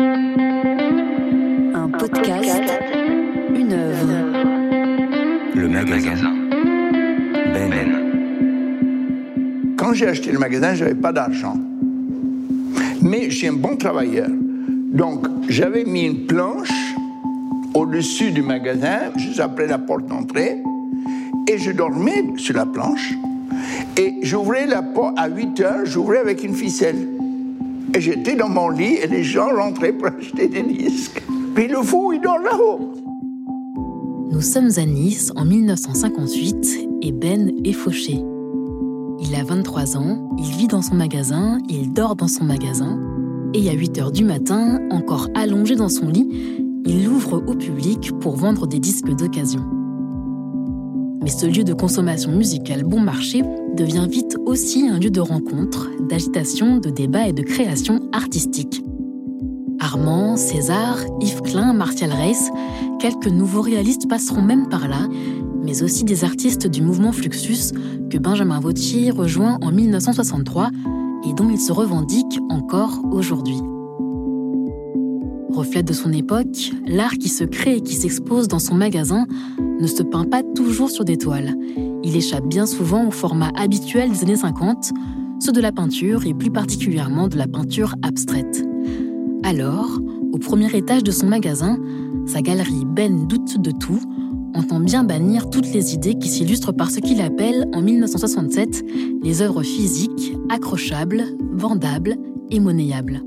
Un podcast, une œuvre. Le magasin. Ben. Quand j'ai acheté le magasin, je n'avais pas d'argent. Mais suis un bon travailleur. Donc, j'avais mis une planche au-dessus du magasin, juste après la porte d'entrée, et je dormais sur la planche. Et j'ouvrais la porte à 8 heures, j'ouvrais avec une ficelle. Et j'étais dans mon lit et les gens rentraient pour acheter des disques. Puis le fou, il dort là-haut. Nous sommes à Nice en 1958 et Ben est fauché. Il a 23 ans, il vit dans son magasin, il dort dans son magasin, et à 8 heures du matin, encore allongé dans son lit, il l'ouvre au public pour vendre des disques d'occasion. Mais ce lieu de consommation musicale bon marché devient vite aussi un lieu de rencontre, d'agitation, de débat et de création artistique. Armand, César, Yves Klein, Martial Reiss, quelques nouveaux réalistes passeront même par là, mais aussi des artistes du mouvement Fluxus que Benjamin Vautier rejoint en 1963 et dont il se revendique encore aujourd'hui. Reflet de son époque, l'art qui se crée et qui s'expose dans son magasin ne se peint pas toujours sur des toiles. Il échappe bien souvent au format habituel des années 50, ceux de la peinture et plus particulièrement de la peinture abstraite. Alors, au premier étage de son magasin, sa galerie Ben doute de tout, entend bien bannir toutes les idées qui s'illustrent par ce qu'il appelle en 1967 les œuvres physiques, accrochables, vendables et monnayables.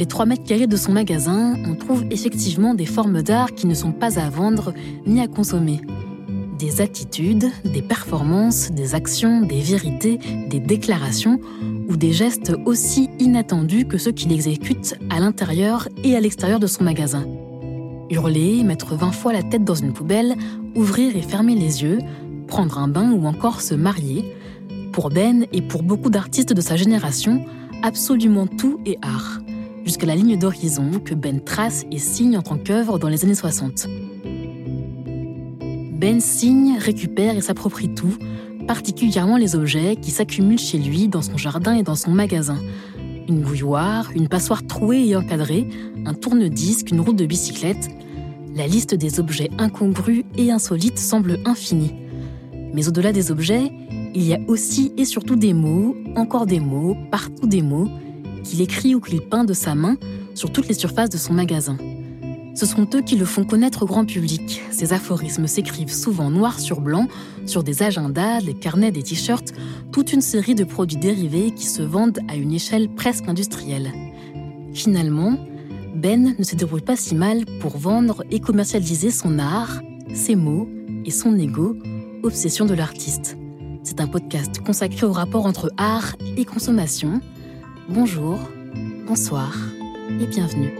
Les 3 mètres carrés de son magasin, on trouve effectivement des formes d'art qui ne sont pas à vendre ni à consommer. Des attitudes, des performances, des actions, des vérités, des déclarations ou des gestes aussi inattendus que ceux qu'il exécute à l'intérieur et à l'extérieur de son magasin. Hurler, mettre 20 fois la tête dans une poubelle, ouvrir et fermer les yeux, prendre un bain ou encore se marier. Pour Ben et pour beaucoup d'artistes de sa génération, absolument tout est art jusqu'à la ligne d'horizon que Ben trace et signe en tant qu'œuvre dans les années 60. Ben signe, récupère et s'approprie tout, particulièrement les objets qui s'accumulent chez lui dans son jardin et dans son magasin. Une bouilloire, une passoire trouée et encadrée, un tourne-disque, une roue de bicyclette. La liste des objets incongrus et insolites semble infinie. Mais au-delà des objets, il y a aussi et surtout des mots, encore des mots, partout des mots, qu'il écrit ou qu'il peint de sa main sur toutes les surfaces de son magasin. Ce sont eux qui le font connaître au grand public. Ces aphorismes s'écrivent souvent noir sur blanc sur des agendas, des carnets, des t-shirts, toute une série de produits dérivés qui se vendent à une échelle presque industrielle. Finalement, Ben ne se débrouille pas si mal pour vendre et commercialiser son art, ses mots et son ego, obsession de l'artiste. C'est un podcast consacré au rapport entre art et consommation Bonjour, bonsoir et bienvenue.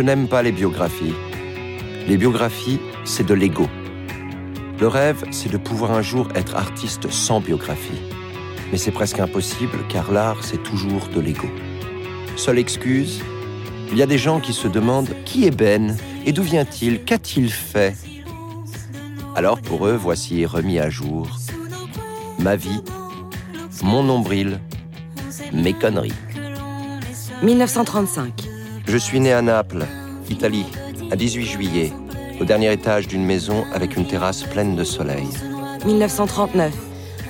Je n'aime pas les biographies. Les biographies, c'est de l'ego. Le rêve, c'est de pouvoir un jour être artiste sans biographie. Mais c'est presque impossible car l'art, c'est toujours de l'ego. Seule excuse, il y a des gens qui se demandent qui est Ben et d'où vient-il, qu'a-t-il fait? Alors pour eux, voici remis à jour ma vie, mon nombril, mes conneries. 1935. Je suis né à Naples, Italie, à 18 juillet, au dernier étage d'une maison avec une terrasse pleine de soleil. 1939.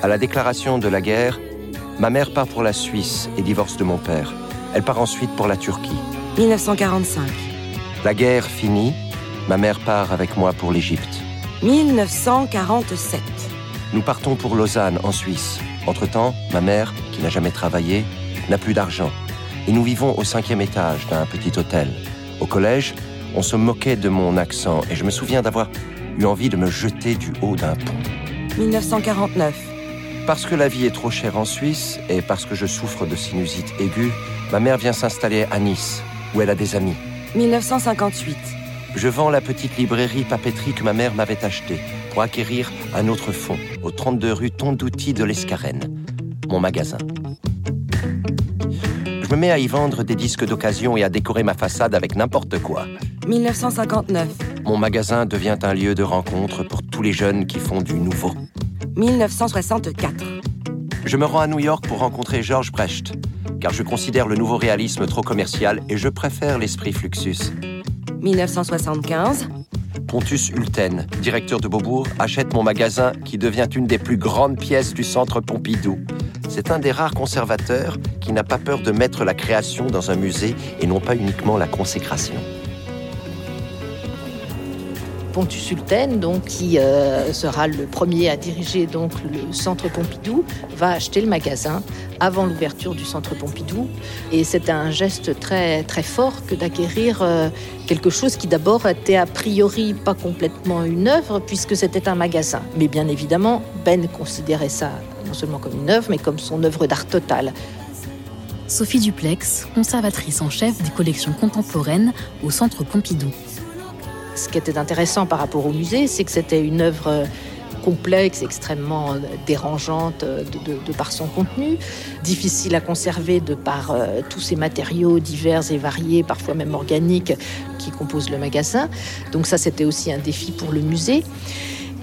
À la déclaration de la guerre, ma mère part pour la Suisse et divorce de mon père. Elle part ensuite pour la Turquie. 1945. La guerre finie, ma mère part avec moi pour l'Égypte. 1947. Nous partons pour Lausanne, en Suisse. Entre-temps, ma mère, qui n'a jamais travaillé, n'a plus d'argent. Et nous vivons au cinquième étage d'un petit hôtel. Au collège, on se moquait de mon accent et je me souviens d'avoir eu envie de me jeter du haut d'un pont. 1949. Parce que la vie est trop chère en Suisse et parce que je souffre de sinusite aiguë, ma mère vient s'installer à Nice, où elle a des amis. 1958. Je vends la petite librairie papeterie que ma mère m'avait achetée pour acquérir un autre fonds au 32 rue Tondouti de l'Escarène, mon magasin. Je me mets à y vendre des disques d'occasion et à décorer ma façade avec n'importe quoi. 1959. Mon magasin devient un lieu de rencontre pour tous les jeunes qui font du nouveau. 1964. Je me rends à New York pour rencontrer George Brecht, car je considère le nouveau réalisme trop commercial et je préfère l'esprit Fluxus. 1975. Pontus Hulten, directeur de Beaubourg, achète mon magasin qui devient une des plus grandes pièces du centre Pompidou. C'est un des rares conservateurs qui n'a pas peur de mettre la création dans un musée et non pas uniquement la consécration. Pontus Sultan, donc, qui euh, sera le premier à diriger le centre Pompidou, va acheter le magasin avant l'ouverture du centre Pompidou. Et c'est un geste très, très fort que d'acquérir euh, quelque chose qui d'abord était a priori pas complètement une œuvre, puisque c'était un magasin. Mais bien évidemment, Ben considérait ça non seulement comme une œuvre, mais comme son œuvre d'art totale. Sophie Duplex, conservatrice en chef des collections contemporaines au Centre Pompidou. Ce qui était intéressant par rapport au musée, c'est que c'était une œuvre euh, complexe, extrêmement euh, dérangeante euh, de, par son contenu, difficile à conserver de par tous ces matériaux divers et variés, parfois même organiques, qui composent le magasin. Donc ça, c'était aussi un défi pour le musée.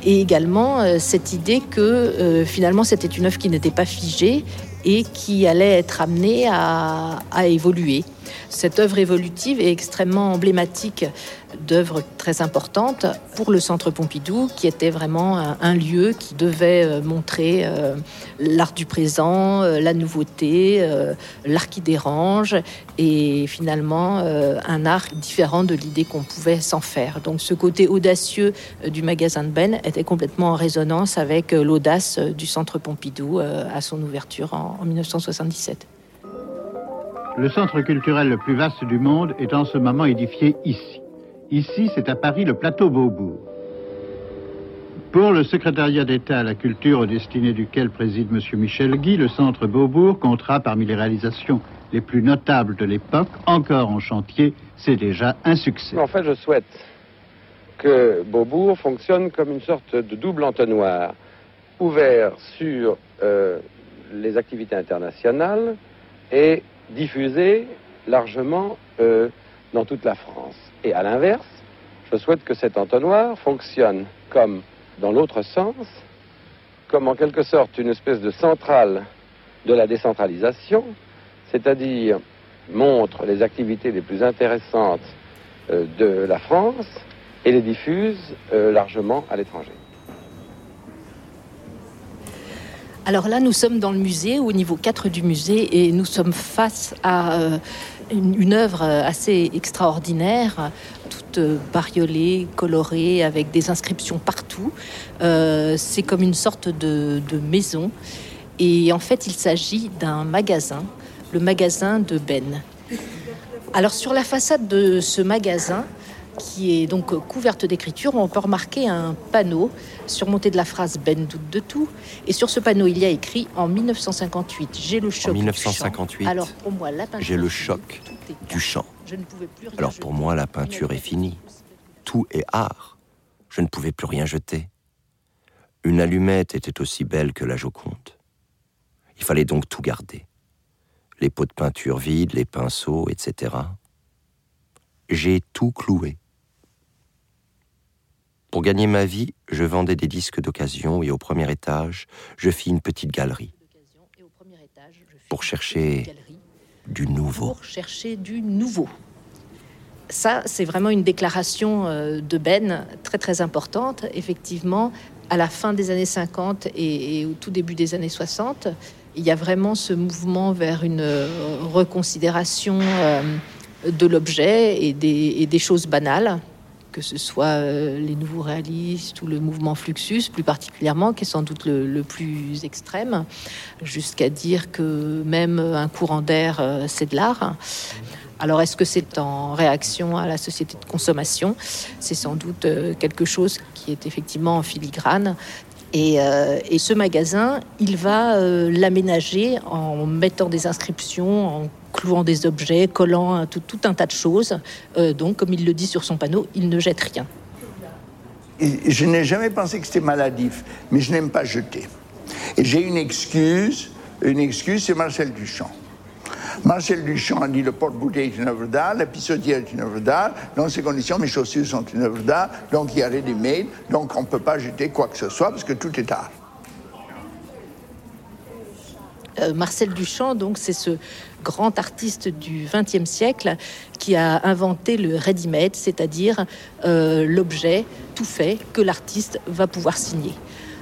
Et également cette idée que finalement c'était une œuvre qui n'était pas figée et qui allait être amenée à, à évoluer. Cette œuvre évolutive est extrêmement emblématique d'œuvres très importantes pour le Centre Pompidou, qui était vraiment un, lieu qui devait euh, montrer euh, l'art du présent, euh, la nouveauté, l'art qui dérange, et finalement un art différent de l'idée qu'on pouvait s'en faire. Donc ce côté audacieux du magasin de Ben était complètement en résonance avec l'audace du Centre Pompidou à son ouverture en, en 1977. Le centre culturel le plus vaste du monde est en ce moment édifié ici. Ici, c'est à Paris le plateau Beaubourg. Pour le secrétariat d'État à la culture, aux destinées duquel préside M. Michel Guy, le centre Beaubourg comptera parmi les réalisations les plus notables de l'époque, encore en chantier, c'est déjà un succès. En fait, je souhaite que Beaubourg fonctionne comme une sorte de double entonnoir, ouvert sur euh, les activités internationales et diffusé largement euh, dans toute la France. Et à l'inverse, je souhaite que cet entonnoir fonctionne comme dans l'autre sens, comme en quelque sorte une espèce de centrale de la décentralisation, c'est-à-dire montre les activités les plus intéressantes euh, de la France et les diffuse euh, largement à l'étranger. Alors là, nous sommes dans le musée, au niveau 4 du musée, et nous sommes face à euh, une, œuvre assez extraordinaire, toute bariolée, colorée, avec des inscriptions partout. Euh, C'est comme une sorte de, maison. Et en fait, il s'agit d'un magasin, le magasin de Ben. Alors sur la façade de ce magasin, qui est donc couverte d'écriture, on peut remarquer un panneau surmonté de la phrase Ben doute de tout. Et sur ce panneau, il y a écrit en 1958, j'ai le choc. En 1958, du Alors pour moi, la peinture, j'ai le choc du chant. Alors pour moi, la peinture est finie. Tout est art. Je ne pouvais plus rien jeter. Une allumette était aussi belle que la Joconde. Il fallait donc tout garder. Les pots de peinture vides, les pinceaux, etc. J'ai tout cloué. Pour gagner ma vie, je vendais des disques d'occasion et au premier étage, je fis une petite galerie. Pour chercher du nouveau. Chercher du nouveau. Ça, c'est vraiment une déclaration euh, de Ben très très importante. Effectivement, à la fin des années 50 et, au tout début des années 60, il y a vraiment ce mouvement vers une reconsidération euh, de l'objet et des, choses banales, que ce soit euh, les nouveaux réalistes ou le mouvement Fluxus plus particulièrement, qui est sans doute le, plus extrême, jusqu'à dire que même un courant d'air, euh, c'est de l'art. Alors est-ce que c'est en réaction à la société de consommation? C'est sans doute euh, quelque chose qui est effectivement en filigrane. Et, ce magasin, il va l'aménager en mettant des inscriptions, en clouant des objets, collant tout, un tas de choses. donc, comme il le dit sur son panneau, il ne jette rien. je n'ai jamais pensé que c'était maladif, mais je n'aime pas jeter. Et j'ai une excuse, une excuse, c'est Marcel Duchamp. Marcel Duchamp a dit le porte-bouteille est une œuvre d'art, la pissotière est une œuvre d'art. Dans ces conditions, mes chaussures sont une œuvre d'art. Donc il y a mails. Donc on ne peut pas jeter quoi que ce soit parce que tout est art. Euh, Marcel Duchamp, donc, c'est ce grand artiste du XXe siècle qui a inventé le ready-made, c'est-à-dire euh, l'objet tout fait que l'artiste va pouvoir signer.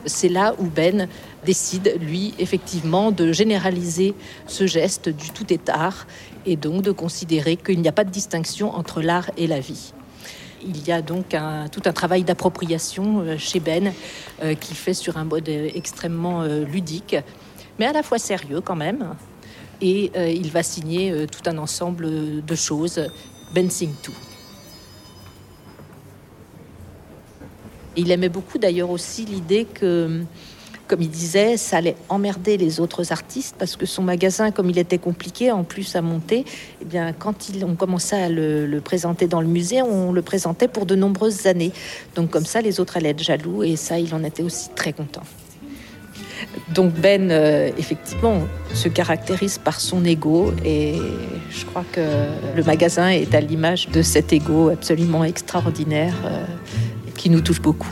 C'est là où Ben décide, lui, effectivement, de généraliser ce geste du tout est art et donc de considérer qu'il n'y a pas de distinction entre l'art et la vie. Il y a donc tout un travail d'appropriation euh, chez Ben euh, qui fait sur un mode extrêmement ludique, mais à la fois sérieux quand même. Et il va signer tout un ensemble de choses. Ben Sing tout. Il aimait beaucoup d'ailleurs aussi l'idée que comme il disait, ça allait emmerder les autres artistes parce que son magasin, comme il était compliqué en plus à monter, eh bien, quand on commençait à le, présenter dans le musée, on le présentait pour de nombreuses années. Donc comme ça, les autres allaient être jaloux et ça, il en était aussi très content. Donc Ben, euh, effectivement, se caractérise par son ego et je crois que le magasin est à l'image de cet ego absolument extraordinaire euh, qui nous touche beaucoup.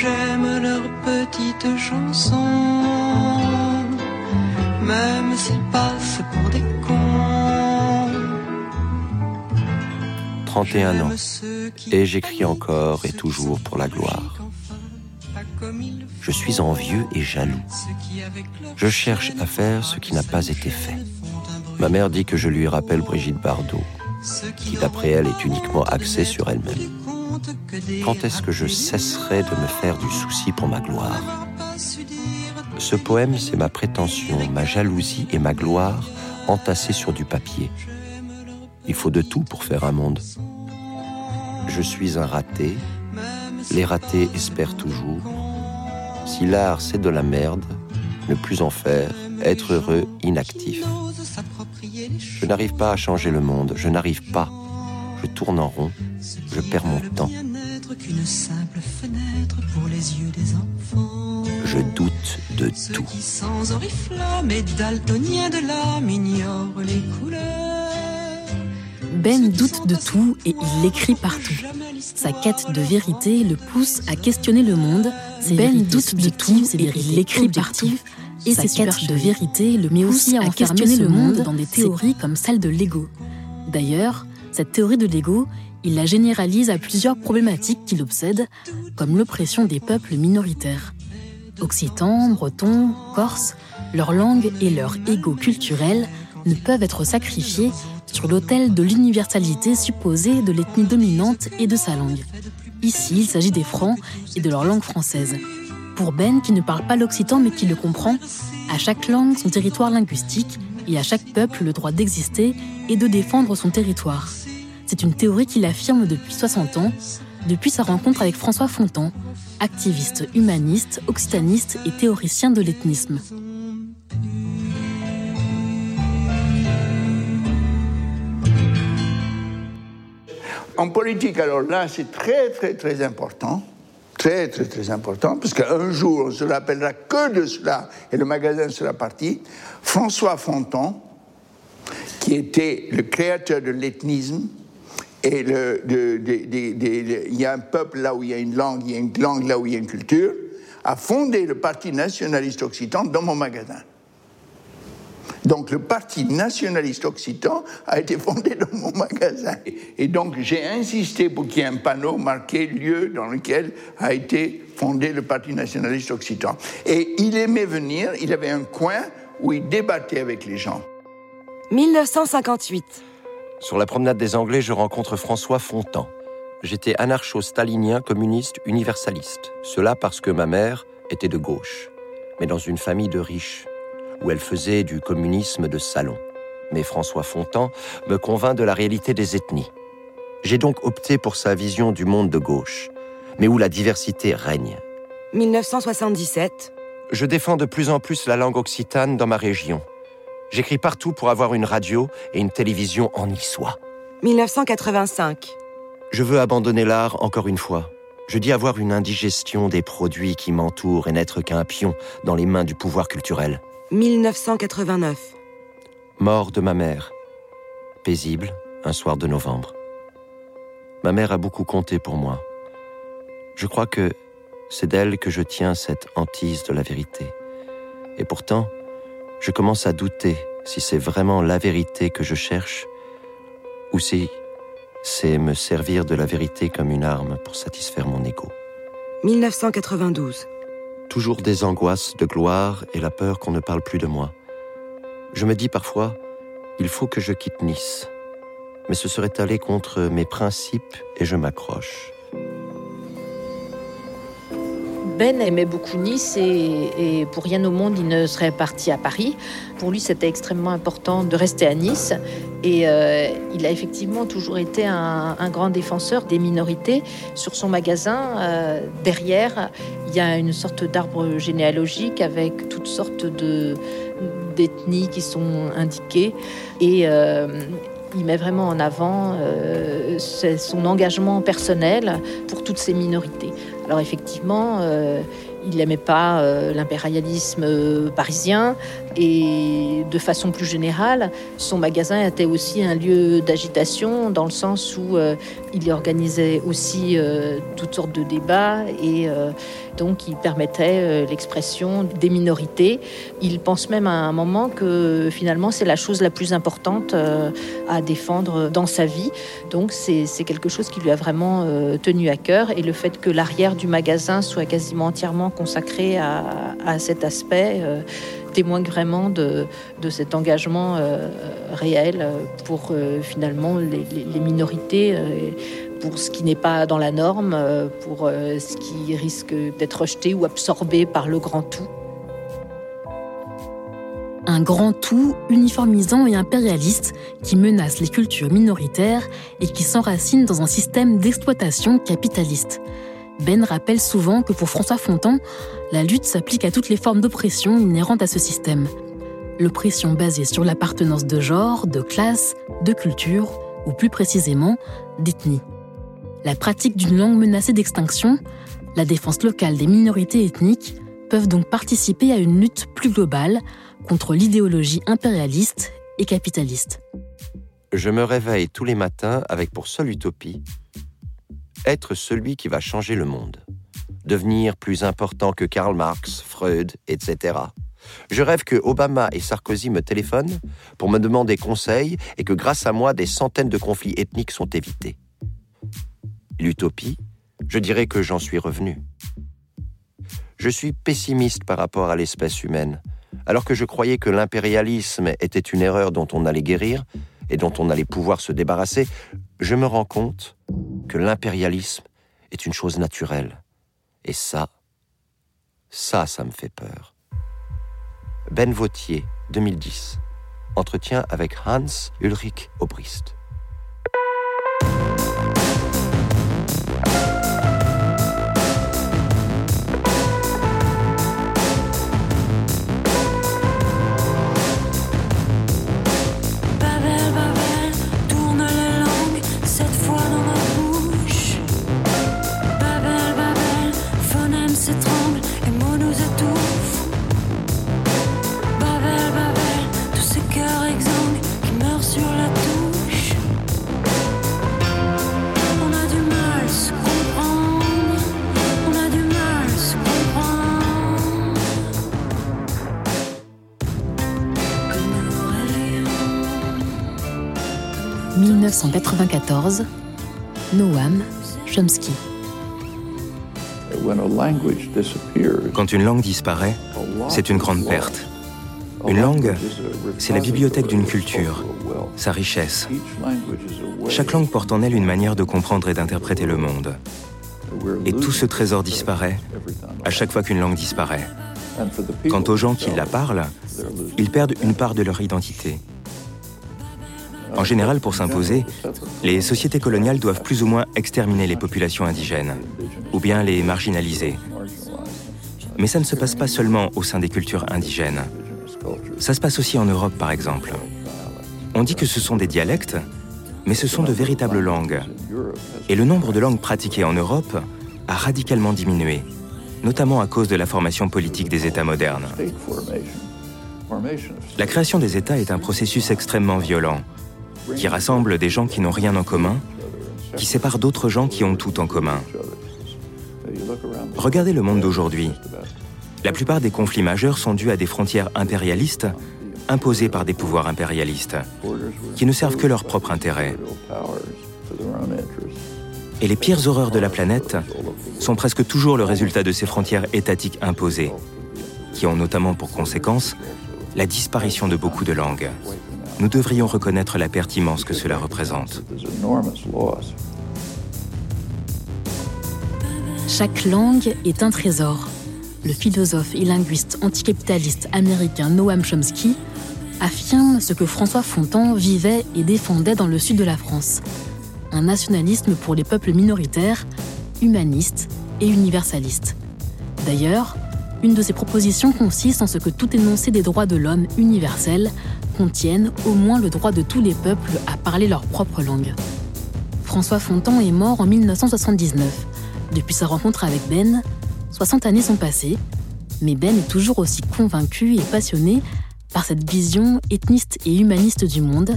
J'aime leurs petites chansons, même s'ils passent pour des cons. 31 ans, et j'écris encore et toujours pour la gloire. Je suis envieux et jaloux. Je cherche à faire ce qui n'a pas été fait. Ma mère dit que je lui rappelle Brigitte Bardot, qui d'après elle est uniquement axée sur elle-même. Quand est-ce que je cesserai de me faire du souci pour ma gloire Ce poème, c'est ma prétention, ma jalousie et ma gloire entassées sur du papier. Il faut de tout pour faire un monde. Je suis un raté. Les ratés espèrent toujours. Si l'art c'est de la merde, ne plus en faire, être heureux, inactif. Je n'arrive pas à changer le monde, je n'arrive pas. Je tourne en rond, je perds mon temps. Je doute de tout. Ben doute de tout et il l'écrit partout. Sa quête de vérité le pousse à questionner le monde. Ben doute de tout et il l'écrit partout et sa quête de vérité le met aussi à questionner le monde dans des théories comme celle de l'ego. D'ailleurs, cette théorie de l'ego, il la généralise à plusieurs problématiques qui l'obsèdent, comme l'oppression des peuples minoritaires. Occitans, Bretons, Corses, leur langue et leur ego culturel ne peuvent être sacrifiés sur l'autel de l'universalité supposée de l'ethnie dominante et de sa langue. Ici, il s'agit des Francs et de leur langue française. Pour Ben, qui ne parle pas l'occitan mais qui le comprend, à chaque langue son territoire linguistique et à chaque peuple le droit d'exister et de défendre son territoire. C'est une théorie qu'il affirme depuis 60 ans, depuis sa rencontre avec François Fontan, activiste humaniste, occitaniste et théoricien de l'ethnisme. En politique, alors là, c'est très, très, très important très, très, très important, parce qu'un jour, on se rappellera que de cela, et le magasin sera parti. François Fonton, qui était le créateur de l'ethnisme, Et il y a un peuple là où il y a une langue, il y a une langue là où il y a une culture, a fondé le Parti nationaliste occitan dans mon magasin. Donc le Parti nationaliste occitan a été fondé dans mon magasin. Et donc j'ai insisté pour qu'il y ait un panneau marqué lieu dans lequel a été fondé le Parti nationaliste occitan. Et il aimait venir, il avait un coin où il débattait avec les gens. 1958. Sur la promenade des Anglais, je rencontre François Fontan. J'étais anarcho-stalinien, communiste, universaliste. Cela parce que ma mère était de gauche, mais dans une famille de riches où elle faisait du communisme de salon. Mais François Fontan me convainc de la réalité des ethnies. J'ai donc opté pour sa vision du monde de gauche, mais où la diversité règne. 1977. Je défends de plus en plus la langue occitane dans ma région. J'écris partout pour avoir une radio et une télévision en niçois. 1985. Je veux abandonner l'art encore une fois. Je dis avoir une indigestion des produits qui m'entourent et n'être qu'un pion dans les mains du pouvoir culturel. 1989. Mort de ma mère. Paisible, un soir de novembre. Ma mère a beaucoup compté pour moi. Je crois que c'est d'elle que je tiens cette hantise de la vérité. Et pourtant, je commence à douter si c'est vraiment la vérité que je cherche ou si c'est me servir de la vérité comme une arme pour satisfaire mon ego. 1992 toujours des angoisses de gloire et la peur qu'on ne parle plus de moi. Je me dis parfois, il faut que je quitte Nice. Mais ce serait aller contre mes principes et je m'accroche. Ben aimait beaucoup Nice et, pour rien au monde, il ne serait parti à Paris. Pour lui, c'était extrêmement important de rester à Nice. Et euh, il a effectivement toujours été un, grand défenseur des minorités. Sur son magasin, euh, derrière, il y a une sorte d'arbre généalogique avec toutes sortes de d'ethnies qui sont indiquées. Et euh, il met vraiment en avant son engagement personnel pour toutes ces minorités. Alors effectivement, euh, il n'aimait pas euh, l'impérialisme euh, parisien et de façon plus générale, son magasin était aussi un lieu d'agitation dans le sens où il y organisait aussi toutes sortes de débats et donc il permettait l'expression des minorités. Il pense même à un moment que finalement c'est la chose la plus importante à défendre dans sa vie. Donc c'est quelque chose qui lui a vraiment tenu à cœur et le fait que l'arrière du magasin soit quasiment entièrement consacré à, cet aspect euh, témoigne vraiment de, cet engagement euh, réel pour euh, finalement les, minorités pour ce qui n'est pas dans la norme, pour ce qui risque d'être rejeté ou absorbé par le grand tout. Un grand tout uniformisant et impérialiste qui menace les cultures minoritaires et qui s'enracine dans un système d'exploitation capitaliste. Ben rappelle souvent que pour François Fontan, la lutte s'applique à toutes les formes d'oppression inhérentes à ce système. L'oppression basée sur l'appartenance de genre, de classe, de culture, ou plus précisément, d'ethnie. La pratique d'une langue menacée d'extinction, la défense locale des minorités ethniques peuvent donc participer à une lutte plus globale contre l'idéologie impérialiste et capitaliste. Je me réveille tous les matins avec pour seule utopie être celui qui va changer le monde, devenir plus important que Karl Marx, Freud, etc. Je rêve que Obama et Sarkozy me téléphonent pour me demander conseil et que grâce à moi, des centaines de conflits ethniques sont évités. L'utopie, je dirais que j'en suis revenu. Je suis pessimiste par rapport à l'espèce humaine. Alors que je croyais que l'impérialisme était une erreur dont on allait guérir et dont on allait pouvoir se débarrasser, je me rends compte que l'impérialisme est une chose naturelle. Et ça, ça, ça me fait peur. Ben Vautier, 2010. Entretien avec Hans Ulrich Obrist. et mots nous étouffent. Babel, Babel, tous ces cœurs exsangues qui meurent sur la touche. On a du mal à se comprendre, on a du mal à se comprendre. 1994, Noam Chomsky. Quand une langue disparaît, c'est une grande perte. Une langue, c'est la bibliothèque d'une culture, sa richesse. Chaque langue porte en elle une manière de comprendre et d'interpréter le monde. Et tout ce trésor disparaît à chaque fois qu'une langue disparaît. Quant aux gens qui la parlent, ils perdent une part de leur identité. En général, pour s'imposer, les sociétés coloniales doivent plus ou moins exterminer les populations indigènes, ou bien les marginaliser. Mais ça ne se passe pas seulement au sein des cultures indigènes. Ça se passe aussi en Europe, par exemple. On dit que ce sont des dialectes, mais ce sont de véritables langues. Et le nombre de langues pratiquées en Europe a radicalement diminué, notamment à cause de la formation politique des États modernes. La création des États est un processus extrêmement violent, qui rassemble des gens qui n'ont rien en commun, qui sépare d'autres gens qui ont tout en commun. Regardez le monde d'aujourd'hui. La plupart des conflits majeurs sont dus à des frontières impérialistes imposées par des pouvoirs impérialistes, qui ne servent que leur propre intérêt. Et les pires horreurs de la planète sont presque toujours le résultat de ces frontières étatiques imposées, qui ont notamment pour conséquence la disparition de beaucoup de langues. Nous devrions reconnaître la perte immense que cela représente. Chaque langue est un trésor. Le philosophe et linguiste anticapitaliste américain Noam Chomsky affirme ce que François Fontan vivait et défendait dans le sud de la France. Un nationalisme pour les peuples minoritaires, humaniste et universaliste. D'ailleurs, une de ses propositions consiste en ce que tout énoncé des droits de l'homme universels contienne au moins le droit de tous les peuples à parler leur propre langue. François Fontan est mort en 1979. Depuis sa rencontre avec Ben, 60 années sont passées, mais Ben est toujours aussi convaincu et passionné par cette vision ethniste et humaniste du monde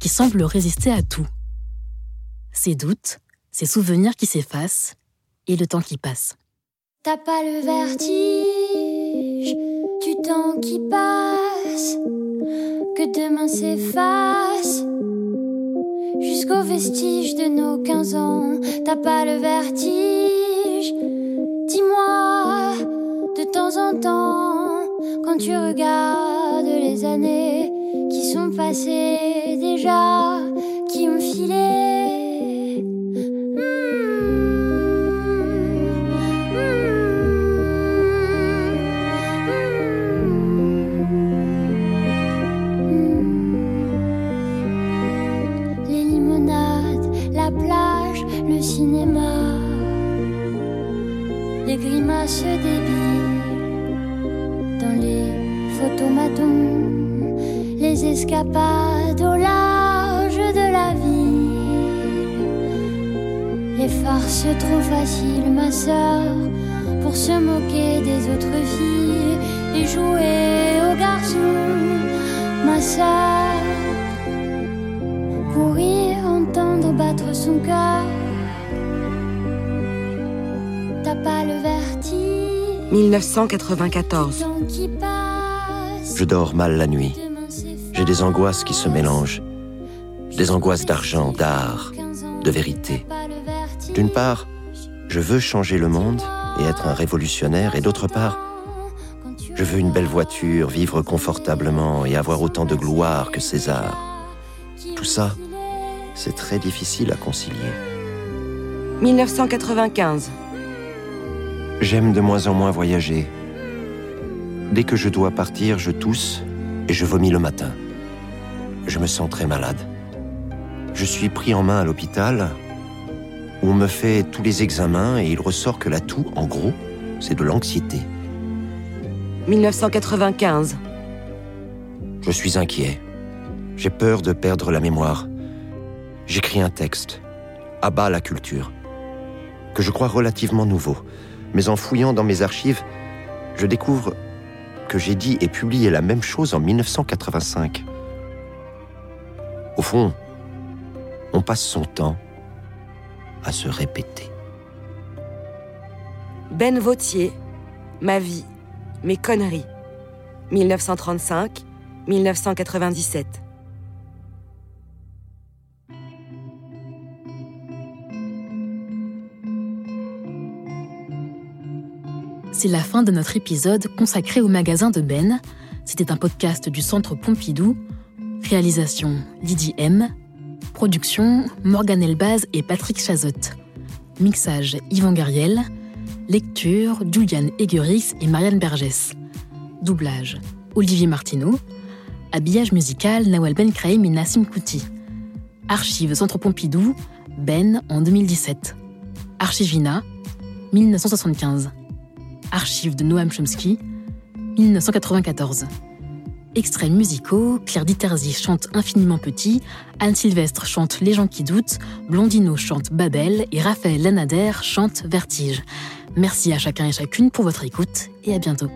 qui semble résister à tout. Ses doutes, ses souvenirs qui s'effacent et le temps qui passe. T'as pas le vertige du temps qui passe, que demain s'efface jusqu'aux vestiges de nos 15 ans. T'as pas le vertige, dis-moi de temps en temps, quand tu regardes les années qui sont passées déjà, qui ont filé. Farces trop faciles, ma sœur, pour se moquer des autres filles et jouer aux garçons, ma sœur courir, entendre battre son cœur. T'as pas le vertige. 1994. du temps qui passe. Je dors mal la nuit. J'ai des angoisses qui se mélangent. Des angoisses d'argent, d'art, de vérité. D'une part, je veux changer le monde et être un révolutionnaire, et d'autre part, je veux une belle voiture, vivre confortablement et avoir autant de gloire que César. Tout ça, c'est très difficile à concilier. 1995. J'aime de moins en moins voyager. Dès que je dois partir, je tousse et je vomis le matin. Je me sens très malade. Je suis pris en main à l'hôpital on me fait tous les examens et il ressort que la toux, en gros, c'est de l'anxiété. 1995. Je suis inquiet. J'ai peur de perdre la mémoire. J'écris un texte, à bas la culture, que je crois relativement nouveau. Mais en fouillant dans mes archives, je découvre que j'ai dit et publié la même chose en 1985. Au fond, on passe son temps se répéter. Ben Vautier, Ma vie, mes conneries, 1935-1997. C'est la fin de notre épisode consacré au magasin de Ben. C'était un podcast du Centre Pompidou. Réalisation Lydie M. Production Morgan Elbaz et Patrick Chazot. Mixage Yvan Gariel. Lecture Juliane Egerix et Marianne Bergès. Doublage Olivier Martineau. Habillage musical Nawal Ben Kraim et Nassim Kouti. Archives Centre Pompidou, Ben en 2017. Archivina, 1975. Archives de Noam Chomsky, 1994. Extraits musicaux, Claire Diterzi chante Infiniment Petit, Anne Sylvestre chante Les gens qui doutent, Blondino chante Babel et Raphaël Lanader chante Vertige. Merci à chacun et chacune pour votre écoute et à bientôt.